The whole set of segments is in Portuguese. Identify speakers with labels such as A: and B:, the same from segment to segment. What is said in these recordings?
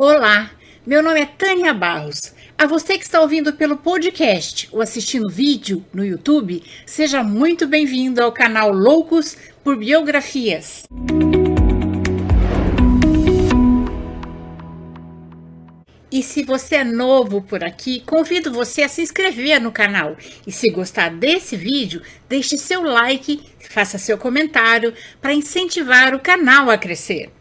A: Olá, meu nome é Tânia Barros. A você que está ouvindo pelo podcast ou assistindo vídeo no YouTube, seja muito bem-vindo ao canal Loucos por Biografias. E se você é novo por aqui, convido você a se inscrever no canal. E se gostar desse vídeo, deixe seu like, faça seu comentário para incentivar o canal a crescer.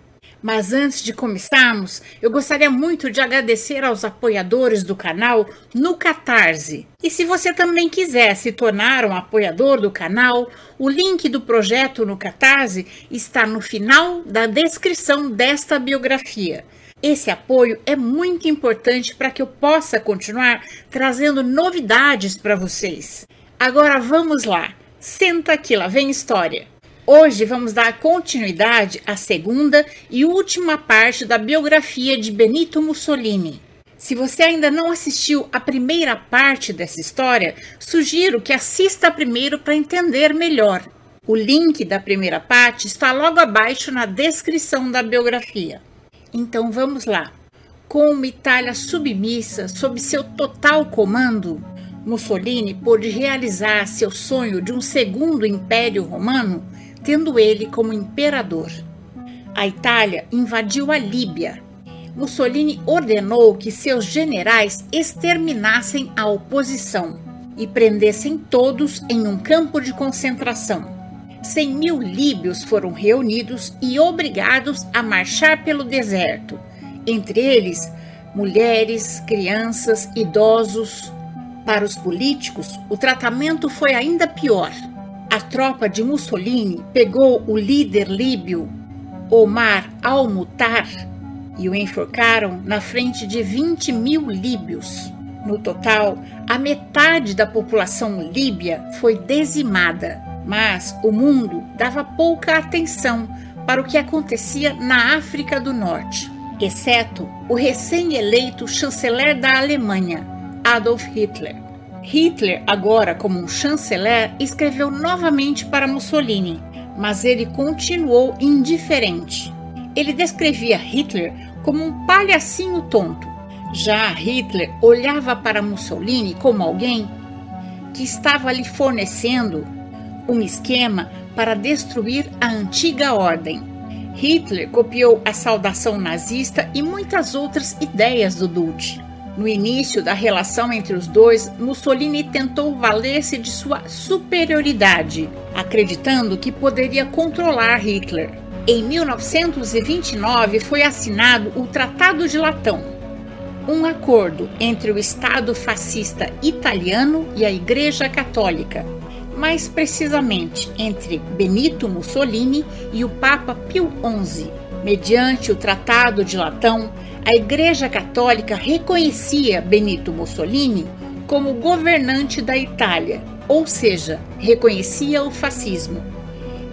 A: Mas antes de começarmos, eu gostaria muito de agradecer aos apoiadores do canal no Catarse. E se você também quiser se tornar um apoiador do canal, o link do projeto no Catarse está no final da descrição desta biografia. Esse apoio é muito importante para que eu possa continuar trazendo novidades para vocês. Agora vamos lá, senta aqui, lá vem história. Hoje vamos dar continuidade à segunda e última parte da biografia de Benito Mussolini. Se você ainda não assistiu a primeira parte dessa história, sugiro que assista primeiro para entender melhor. O link da primeira parte está logo abaixo na descrição da biografia. Então vamos lá. Com uma Itália submissa sob seu total comando, Mussolini pôde realizar seu sonho de um segundo império romano, tendo ele como imperador. A Itália invadiu a Líbia. Mussolini ordenou que seus generais exterminassem a oposição e prendessem todos em um campo de concentração. 100 mil líbios foram reunidos e obrigados a marchar pelo deserto, entre eles mulheres, crianças, idosos. Para os políticos, o tratamento foi ainda pior. A tropa de Mussolini pegou o líder líbio, Omar al-Mutar, e o enforcaram na frente de 20 mil líbios. No total, a metade da população líbia foi dizimada mas o mundo dava pouca atenção para o que acontecia na África do Norte, exceto o recém-eleito chanceler da Alemanha, Adolf Hitler. Hitler, agora como um chanceler, escreveu novamente para Mussolini, mas ele continuou indiferente. Ele descrevia Hitler como um palhacinho tonto. Já Hitler olhava para Mussolini como alguém que estava lhe fornecendo um esquema para destruir a antiga ordem. Hitler copiou a saudação nazista e muitas outras ideias do Duce. No início da relação entre os dois, Mussolini tentou valer-se de sua superioridade, acreditando que poderia controlar Hitler. Em 1929 foi assinado o Tratado de Latão, um acordo entre o Estado fascista italiano e a Igreja Católica, mais precisamente entre Benito Mussolini e o Papa Pio XI. Mediante o Tratado de Latão, a Igreja Católica reconhecia Benito Mussolini como governante da Itália, ou seja, reconhecia o fascismo.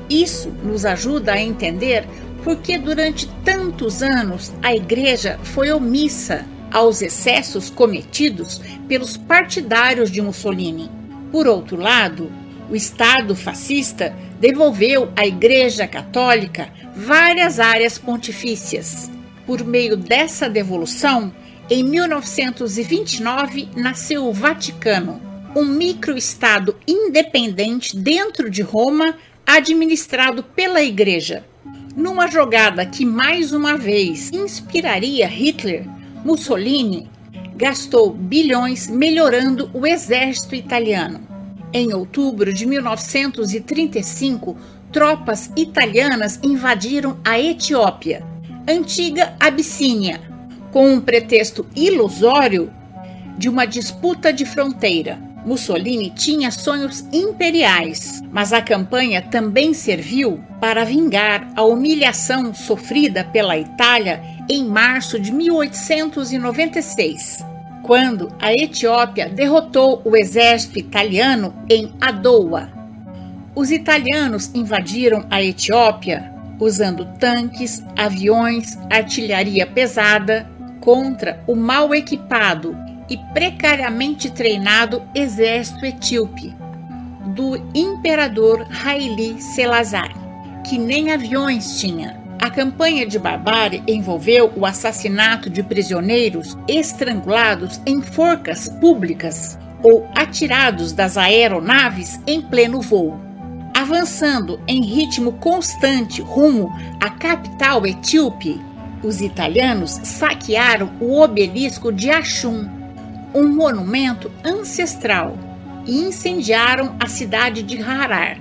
A: Isso nos ajuda a entender por que durante tantos anos a Igreja foi omissa aos excessos cometidos pelos partidários de Mussolini. Por outro lado, o Estado fascista devolveu à Igreja Católica várias áreas pontifícias. Por meio dessa devolução, em 1929 nasceu o Vaticano, um microestado independente dentro de Roma, administrado pela Igreja. Numa jogada que mais uma vez inspiraria Hitler, Mussolini gastou bilhões melhorando o exército italiano. Em outubro de 1935, tropas italianas invadiram a Etiópia, antiga Abissínia, com um pretexto ilusório de uma disputa de fronteira. Mussolini tinha sonhos imperiais, mas a campanha também serviu para vingar a humilhação sofrida pela Itália em março de 1896 quando a Etiópia derrotou o exército italiano em Adoua. Os italianos invadiram a Etiópia usando tanques, aviões, artilharia pesada contra o mal equipado e precariamente treinado exército etíope do imperador Haile Selassie, que nem aviões tinha. A campanha de barbárie envolveu o assassinato de prisioneiros estrangulados em forcas públicas ou atirados das aeronaves em pleno voo. Avançando em ritmo constante rumo à capital etíope, os italianos saquearam o obelisco de Axum, um monumento ancestral, e incendiaram a cidade de Harar,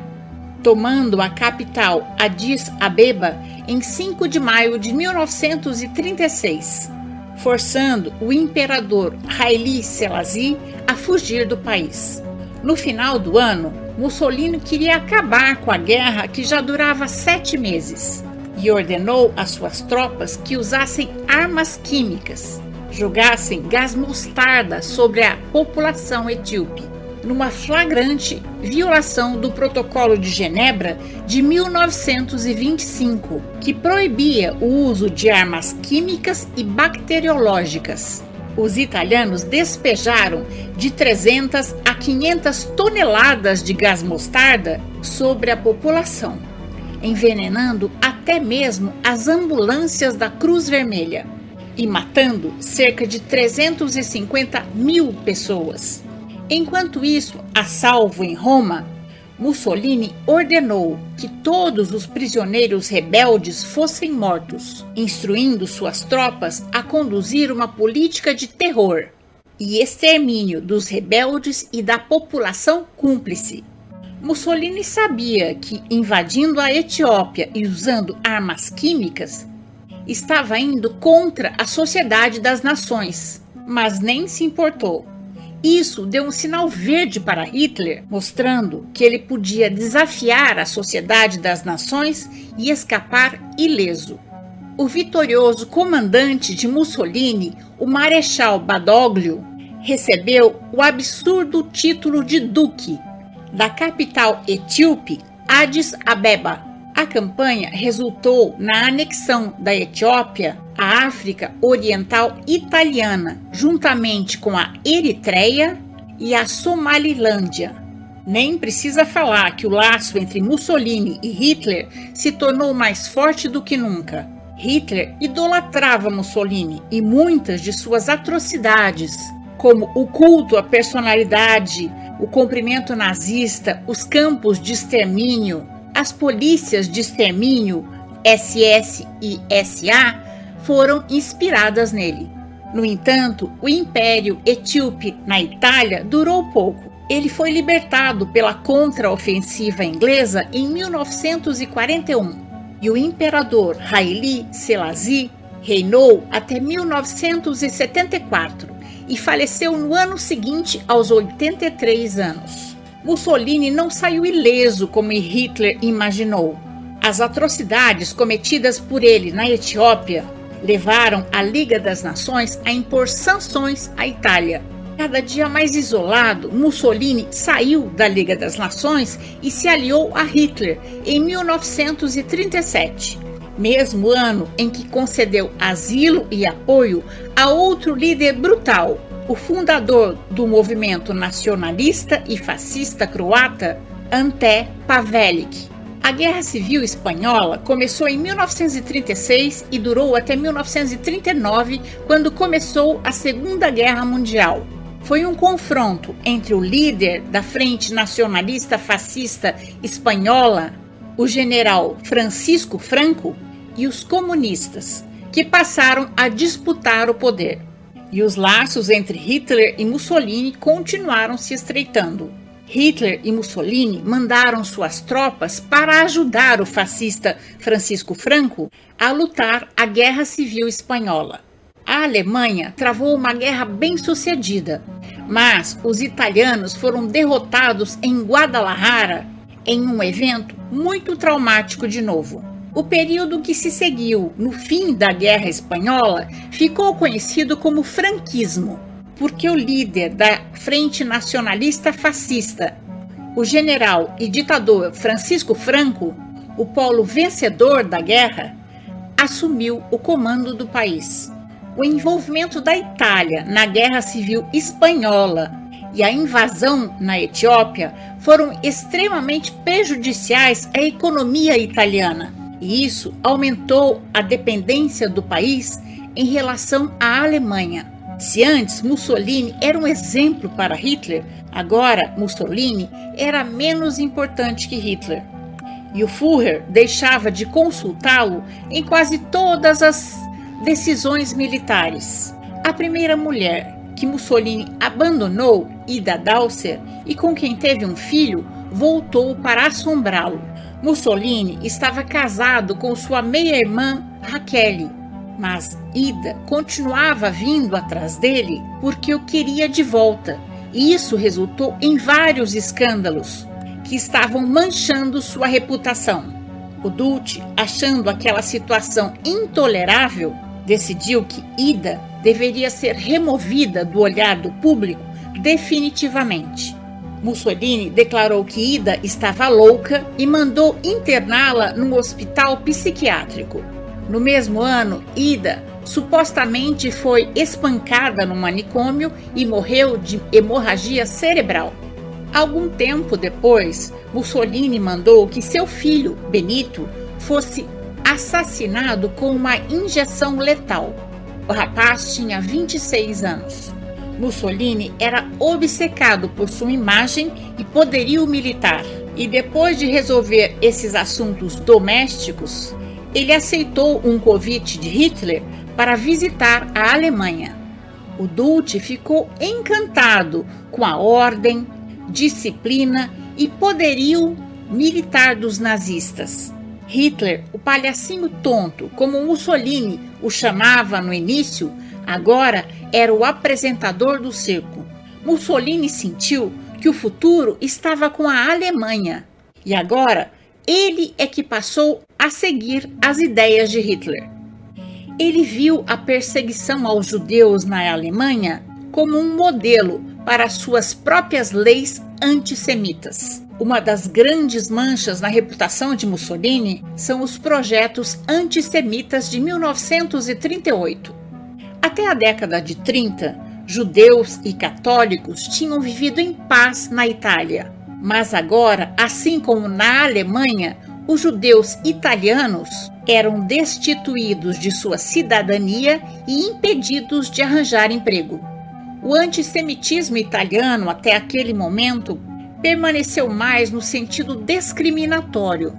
A: tomando a capital Addis Abeba em 5 de maio de 1936, forçando o imperador Haile Selassie a fugir do país. No final do ano, Mussolini queria acabar com a guerra que já durava sete meses e ordenou às suas tropas que usassem armas químicas, jogassem gás mostarda sobre a população etíope, numa flagrante violação do Protocolo de Genebra de 1925, que proibia o uso de armas químicas e bacteriológicas. Os italianos despejaram de 300 a 500 toneladas de gás mostarda sobre a população envenenando até mesmo as ambulâncias da Cruz Vermelha e matando cerca de 350 mil pessoas. Enquanto isso, a salvo em Roma, Mussolini ordenou que todos os prisioneiros rebeldes fossem mortos, instruindo suas tropas a conduzir uma política de terror e extermínio dos rebeldes e da população cúmplice. Mussolini sabia que invadindo a Etiópia e usando armas químicas estava indo contra a Sociedade das Nações, mas nem se importou. Isso deu um sinal verde para Hitler, mostrando que ele podia desafiar a Sociedade das Nações e escapar ileso. O vitorioso comandante de Mussolini, o Marechal Badoglio, recebeu o absurdo título de Duque da capital etíope, Addis Abeba. A campanha resultou na anexão da Etiópia à África Oriental Italiana, juntamente com a Eritreia e a Somalilândia. Nem precisa falar que o laço entre Mussolini e Hitler se tornou mais forte do que nunca. Hitler idolatrava Mussolini e muitas de suas atrocidades, como o culto à personalidade o cumprimento nazista, os campos de extermínio, as polícias de extermínio SS e SA foram inspiradas nele. No entanto, o Império Etíope na Itália durou pouco. Ele foi libertado pela contraofensiva inglesa em 1941 e o imperador Haile Selassie reinou até 1974 e faleceu no ano seguinte, aos 83 anos. Mussolini não saiu ileso como Hitler imaginou. As atrocidades cometidas por ele na Etiópia levaram a Liga das Nações a impor sanções à Itália. Cada dia mais isolado, Mussolini saiu da Liga das Nações e se aliou a Hitler em 1937, mesmo ano em que concedeu asilo e apoio a outro líder brutal, o fundador do movimento nacionalista e fascista croata, Ante Pavelic. A Guerra Civil Espanhola começou em 1936 e durou até 1939, quando começou a Segunda Guerra Mundial. Foi um confronto entre o líder da Frente Nacionalista Fascista Espanhola, o general Francisco Franco, e os comunistas, que passaram a disputar o poder. E os laços entre Hitler e Mussolini continuaram se estreitando. Hitler e Mussolini mandaram suas tropas para ajudar o fascista Francisco Franco a lutar a Guerra Civil Espanhola. A Alemanha travou uma guerra bem sucedida, mas os italianos foram derrotados em Guadalajara em um evento muito traumático de novo. O período que se seguiu no fim da Guerra Espanhola ficou conhecido como franquismo, porque o líder da Frente Nacionalista Fascista, o general e ditador Francisco Franco, o polo vencedor da guerra, assumiu o comando do país. O envolvimento da Itália na Guerra Civil Espanhola e a invasão na Etiópia foram extremamente prejudiciais à economia italiana e isso aumentou a dependência do país em relação à Alemanha. Se antes Mussolini era um exemplo para Hitler, agora Mussolini era menos importante que Hitler. E o Führer deixava de consultá-lo em quase todas as decisões militares. A primeira mulher que Mussolini abandonou, Ida Dalser, e com quem teve um filho, voltou para assombrá-lo. Mussolini estava casado com sua meia-irmã Raquel, mas Ida continuava vindo atrás dele porque o queria de volta, e isso resultou em vários escândalos que estavam manchando sua reputação. O Dulce, achando aquela situação intolerável, decidiu que Ida deveria ser removida do olhar do público definitivamente. Mussolini declarou que Ida estava louca e mandou interná-la num hospital psiquiátrico. No mesmo ano, Ida supostamente foi espancada no manicômio e morreu de hemorragia cerebral. Algum tempo depois, Mussolini mandou que seu filho, Benito, fosse assassinado com uma injeção letal. O rapaz tinha 26 anos. Mussolini era obcecado por sua imagem e poderio militar, e depois de resolver esses assuntos domésticos, ele aceitou um convite de Hitler para visitar a Alemanha. O Dulce ficou encantado com a ordem, disciplina e poderio militar dos nazistas. Hitler, o palhacinho tonto, como Mussolini o chamava no início, agora era o apresentador do circo. Mussolini sentiu que o futuro estava com a Alemanha e agora ele é que passou a seguir as ideias de Hitler. Ele viu a perseguição aos judeus na Alemanha como um modelo para suas próprias leis antissemitas. Uma das grandes manchas na reputação de Mussolini são os projetos antissemitas de 1938. Até a década de 30, judeus e católicos tinham vivido em paz na Itália. Mas agora, assim como na Alemanha, os judeus italianos eram destituídos de sua cidadania e impedidos de arranjar emprego. O antissemitismo italiano, até aquele momento, permaneceu mais no sentido discriminatório.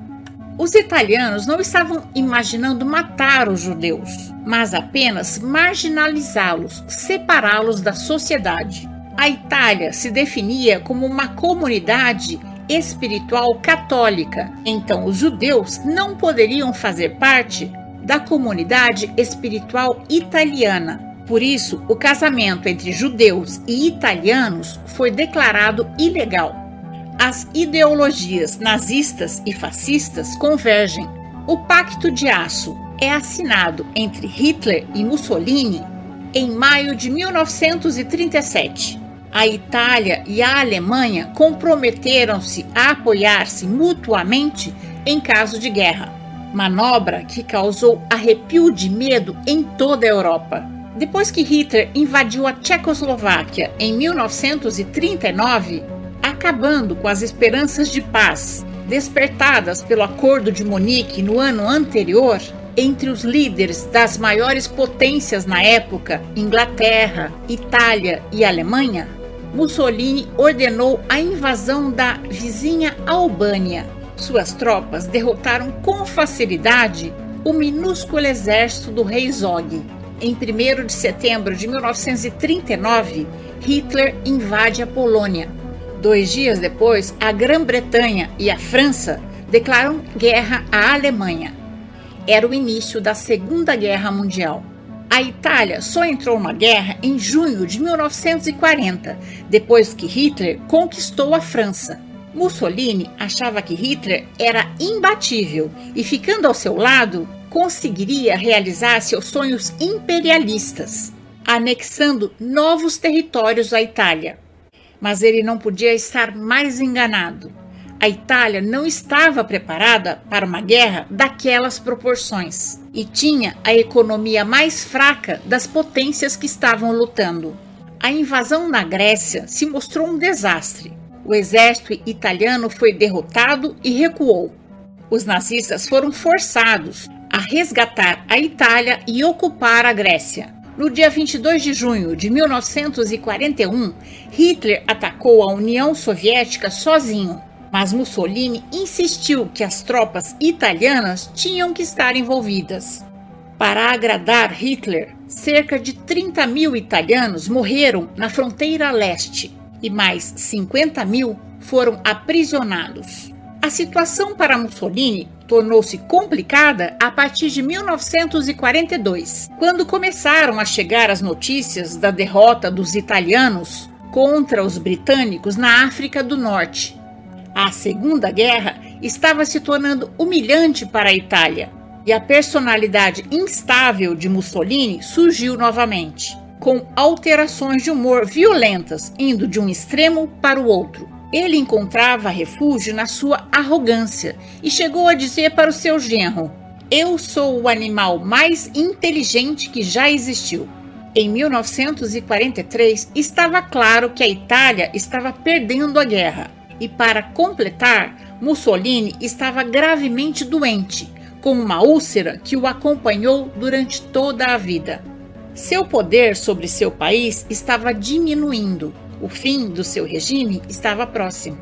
A: Os italianos não estavam imaginando matar os judeus, mas apenas marginalizá-los, separá-los da sociedade. A Itália se definia como uma comunidade espiritual católica, então os judeus não poderiam fazer parte da comunidade espiritual italiana, por isso, o casamento entre judeus e italianos foi declarado ilegal. As ideologias nazistas e fascistas convergem. O Pacto de Aço é assinado entre Hitler e Mussolini em maio de 1937. A Itália e a Alemanha comprometeram-se a apoiar-se mutuamente em caso de guerra, manobra que causou arrepio de medo em toda a Europa. Depois que Hitler invadiu a Tchecoslováquia em 1939, acabando com as esperanças de paz despertadas pelo Acordo de Munique no ano anterior, entre os líderes das maiores potências na época, Inglaterra, Itália e Alemanha, Mussolini ordenou a invasão da vizinha Albânia. Suas tropas derrotaram com facilidade o minúsculo exército do rei Zog em 1 de setembro de 1939, Hitler invade a Polônia. Dois dias depois, a Grã-Bretanha e a França declaram guerra à Alemanha. Era o início da Segunda Guerra Mundial. A Itália só entrou na guerra em junho de 1940, depois que Hitler conquistou a França. Mussolini achava que Hitler era imbatível e, ficando ao seu lado, conseguiria realizar seus sonhos imperialistas, anexando novos territórios à Itália. Mas ele não podia estar mais enganado. A Itália não estava preparada para uma guerra daquelas proporções e tinha a economia mais fraca das potências que estavam lutando. A invasão na Grécia se mostrou um desastre. O exército italiano foi derrotado e recuou. Os nazistas foram forçados a resgatar a Itália e ocupar a Grécia. No dia 22 de junho de 1941, Hitler atacou a União Soviética sozinho, mas Mussolini insistiu que as tropas italianas tinham que estar envolvidas. Para agradar Hitler, cerca de 30 mil italianos morreram na fronteira leste e mais 50 mil foram aprisionados. A situação para Mussolini tornou-se complicada a partir de 1942, quando começaram a chegar as notícias da derrota dos italianos contra os britânicos na África do Norte. A Segunda Guerra estava se tornando humilhante para a Itália e a personalidade instável de Mussolini surgiu novamente, com alterações de humor violentas, indo de um extremo para o outro. Ele encontrava refúgio na sua arrogância e chegou a dizer para o seu genro: Eu sou o animal mais inteligente que já existiu. Em 1943, estava claro que a Itália estava perdendo a guerra. E para completar, Mussolini estava gravemente doente, com uma úlcera que o acompanhou durante toda a vida. Seu poder sobre seu país estava diminuindo o fim do seu regime estava próximo.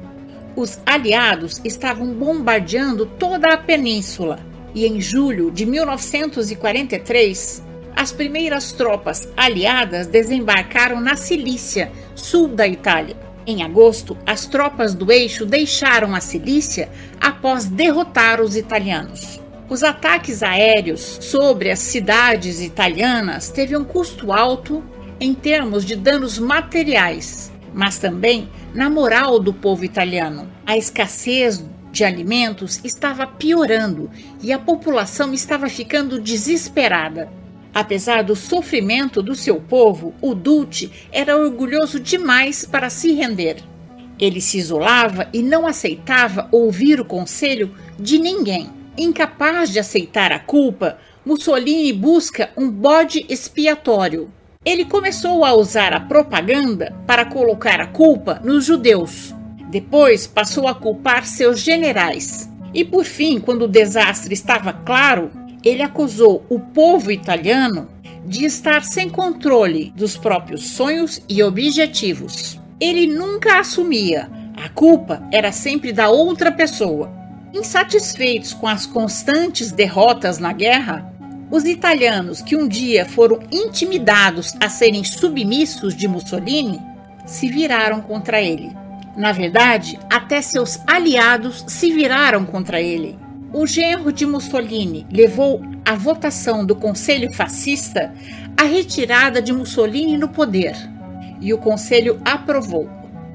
A: Os aliados estavam bombardeando toda a península e, em julho de 1943, as primeiras tropas aliadas desembarcaram na Cilícia, sul da Itália. Em agosto, as tropas do eixo deixaram a Cilícia após derrotar os italianos. Os ataques aéreos sobre as cidades italianas teve um custo alto em termos de danos materiais mas também na moral do povo italiano. A escassez de alimentos estava piorando e a população estava ficando desesperada. Apesar do sofrimento do seu povo, o Dulce era orgulhoso demais para se render. Ele se isolava e não aceitava ouvir o conselho de ninguém. Incapaz de aceitar a culpa, Mussolini busca um bode expiatório ele começou a usar a propaganda para colocar a culpa nos judeus. Depois passou a culpar seus generais. E por fim, quando o desastre estava claro, ele acusou o povo italiano de estar sem controle dos próprios sonhos e objetivos. Ele nunca assumia, a culpa era sempre da outra pessoa. Insatisfeitos com as constantes derrotas na guerra, os italianos que um dia foram intimidados a serem submissos de Mussolini se viraram contra ele. Na verdade, até seus aliados se viraram contra ele. O genro de Mussolini levou à votação do Conselho Fascista a retirada de Mussolini no poder, e o Conselho aprovou.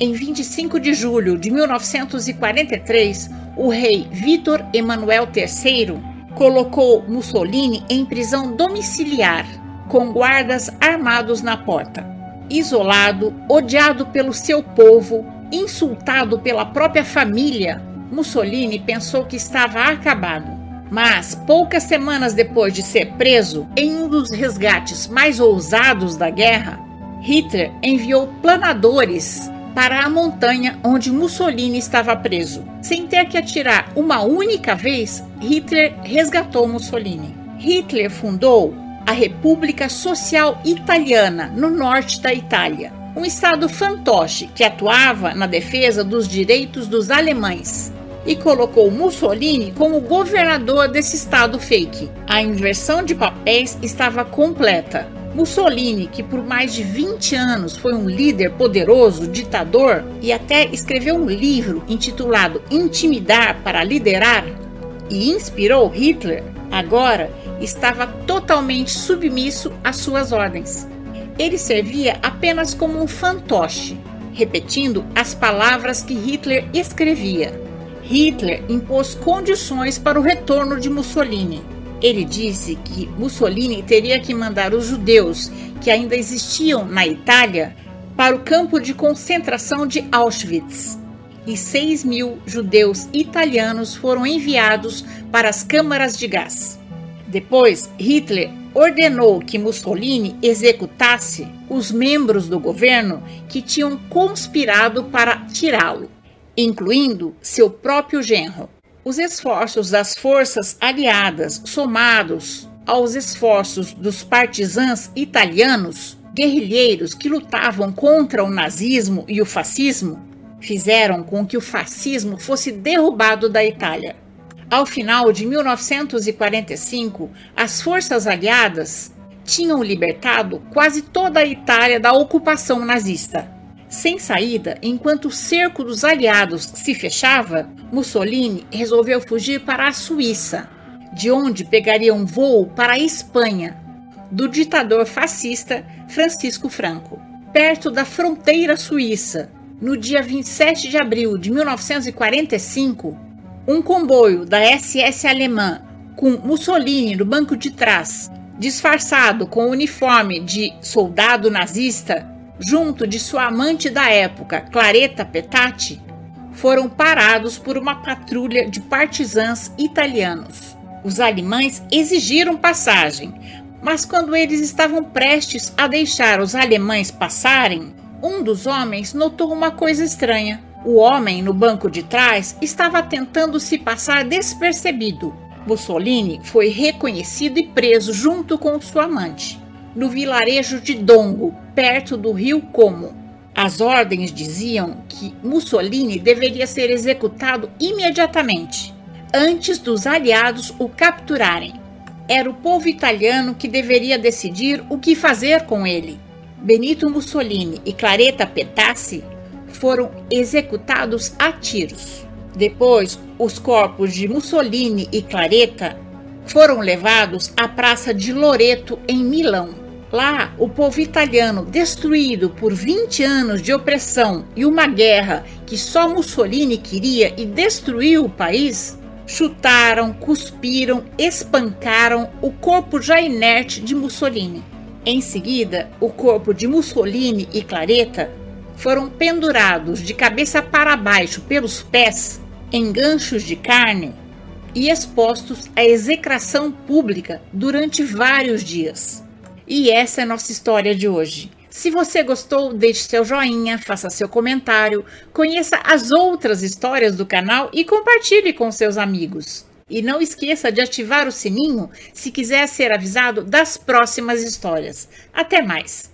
A: Em 25 de julho de 1943, o rei Vítor Emanuel III colocou Mussolini em prisão domiciliar, com guardas armados na porta. Isolado, odiado pelo seu povo, insultado pela própria família, Mussolini pensou que estava acabado. Mas, poucas semanas depois de ser preso, em um dos resgates mais ousados da guerra, Hitler enviou planadores para a montanha onde Mussolini estava preso. Sem ter que atirar uma única vez, Hitler resgatou Mussolini. Hitler fundou a República Social Italiana no norte da Itália, um estado fantoche que atuava na defesa dos direitos dos alemães e colocou Mussolini como governador desse estado fake. A inversão de papéis estava completa. Mussolini, que por mais de 20 anos foi um líder poderoso, ditador e até escreveu um livro intitulado Intimidar para Liderar e inspirou Hitler, agora estava totalmente submisso às suas ordens. Ele servia apenas como um fantoche, repetindo as palavras que Hitler escrevia. Hitler impôs condições para o retorno de Mussolini ele disse que Mussolini teria que mandar os judeus que ainda existiam na Itália para o campo de concentração de Auschwitz. E 6 mil judeus italianos foram enviados para as câmaras de gás. Depois, Hitler ordenou que Mussolini executasse os membros do governo que tinham conspirado para tirá-lo, incluindo seu próprio genro. Os esforços das forças aliadas, somados aos esforços dos partisãs italianos, guerrilheiros que lutavam contra o nazismo e o fascismo, fizeram com que o fascismo fosse derrubado da Itália. Ao final de 1945, as forças aliadas tinham libertado quase toda a Itália da ocupação nazista. Sem saída, enquanto o cerco dos aliados se fechava, Mussolini resolveu fugir para a Suíça, de onde pegaria um voo para a Espanha, do ditador fascista Francisco Franco. Perto da fronteira suíça, no dia 27 de abril de 1945, um comboio da SS alemã com Mussolini no banco de trás, disfarçado com o uniforme de soldado nazista, junto de sua amante da época, Claretta Petati, foram parados por uma patrulha de partisãs italianos. Os alemães exigiram passagem, mas quando eles estavam prestes a deixar os alemães passarem, um dos homens notou uma coisa estranha. O homem no banco de trás estava tentando se passar despercebido. Mussolini foi reconhecido e preso junto com sua amante, no vilarejo de Dongo, perto do rio Como. As ordens diziam que Mussolini deveria ser executado imediatamente, antes dos aliados o capturarem. Era o povo italiano que deveria decidir o que fazer com ele. Benito Mussolini e Claretta Petacci foram executados a tiros. Depois, os corpos de Mussolini e Claretta foram levados à Praça de Loreto, em Milão. Lá, o povo italiano, destruído por 20 anos de opressão e uma guerra que só Mussolini queria e destruiu o país, chutaram, cuspiram, espancaram o corpo já inerte de Mussolini. Em seguida, o corpo de Mussolini e Claretta foram pendurados de cabeça para baixo pelos pés em ganchos de carne e expostos à execração pública durante vários dias. E essa é a nossa história de hoje. Se você gostou, deixe seu joinha, faça seu comentário, conheça as outras histórias do canal e compartilhe com seus amigos. E não esqueça de ativar o sininho se quiser ser avisado das próximas histórias. Até mais!